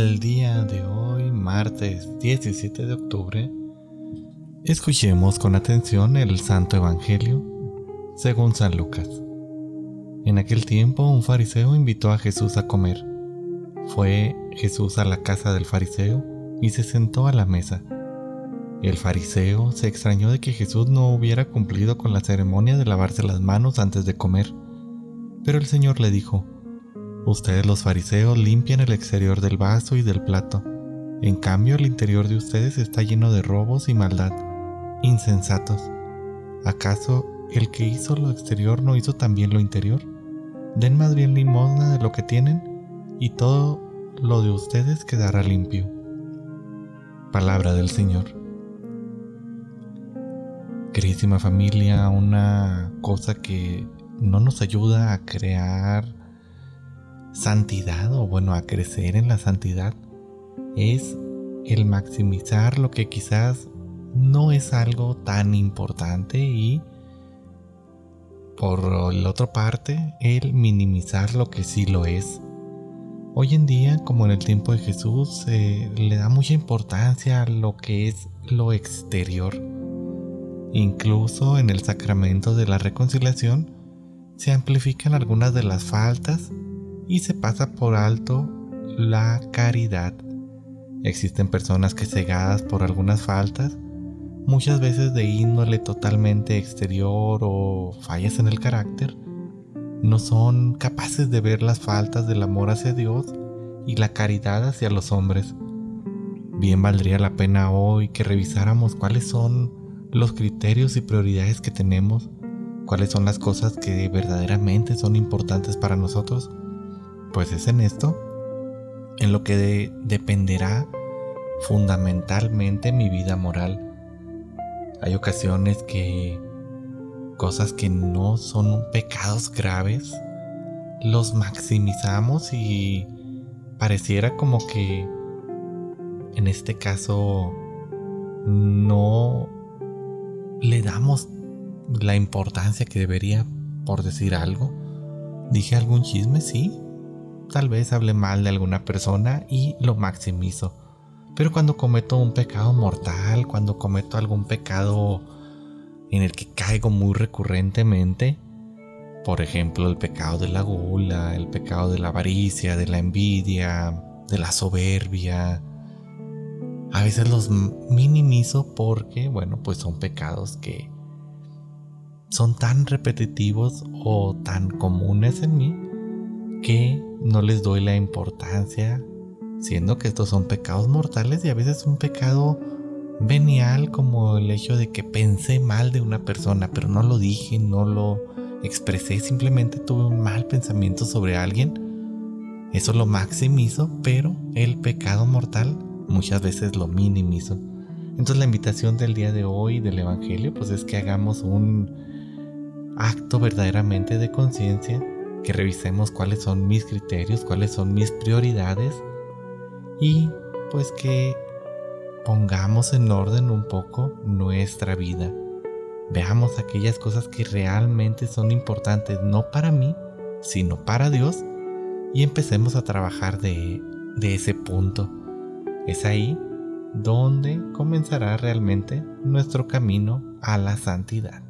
El día de hoy, martes 17 de octubre, escuchemos con atención el Santo Evangelio según San Lucas. En aquel tiempo un fariseo invitó a Jesús a comer. Fue Jesús a la casa del fariseo y se sentó a la mesa. El fariseo se extrañó de que Jesús no hubiera cumplido con la ceremonia de lavarse las manos antes de comer. Pero el Señor le dijo, Ustedes los fariseos limpian el exterior del vaso y del plato. En cambio, el interior de ustedes está lleno de robos y maldad. Insensatos. ¿Acaso el que hizo lo exterior no hizo también lo interior? Den más bien limosna de lo que tienen y todo lo de ustedes quedará limpio. Palabra del Señor. Queridísima familia, una cosa que no nos ayuda a crear santidad o bueno, a crecer en la santidad es el maximizar lo que quizás no es algo tan importante y por la otra parte el minimizar lo que sí lo es. Hoy en día, como en el tiempo de Jesús, le da mucha importancia a lo que es lo exterior. Incluso en el sacramento de la reconciliación se amplifican algunas de las faltas y se pasa por alto la caridad. Existen personas que cegadas por algunas faltas, muchas veces de índole totalmente exterior o fallas en el carácter, no son capaces de ver las faltas del amor hacia Dios y la caridad hacia los hombres. Bien valdría la pena hoy que revisáramos cuáles son los criterios y prioridades que tenemos, cuáles son las cosas que verdaderamente son importantes para nosotros pues es en esto en lo que dependerá fundamentalmente mi vida moral. Hay ocasiones que cosas que no son pecados graves los maximizamos y pareciera como que en este caso no le damos la importancia que debería por decir algo. Dije algún chisme, sí, tal vez hable mal de alguna persona y lo maximizo. Pero cuando cometo un pecado mortal, cuando cometo algún pecado en el que caigo muy recurrentemente, por ejemplo el pecado de la gula, el pecado de la avaricia, de la envidia, de la soberbia, a veces los minimizo porque, bueno, pues son pecados que son tan repetitivos o tan comunes en mí que no les doy la importancia, siendo que estos son pecados mortales y a veces un pecado venial como el hecho de que pensé mal de una persona, pero no lo dije, no lo expresé, simplemente tuve un mal pensamiento sobre alguien. Eso lo maximizo, pero el pecado mortal muchas veces lo minimizo. Entonces la invitación del día de hoy del Evangelio pues es que hagamos un acto verdaderamente de conciencia que revisemos cuáles son mis criterios, cuáles son mis prioridades y pues que pongamos en orden un poco nuestra vida. Veamos aquellas cosas que realmente son importantes, no para mí, sino para Dios, y empecemos a trabajar de, de ese punto. Es ahí donde comenzará realmente nuestro camino a la santidad.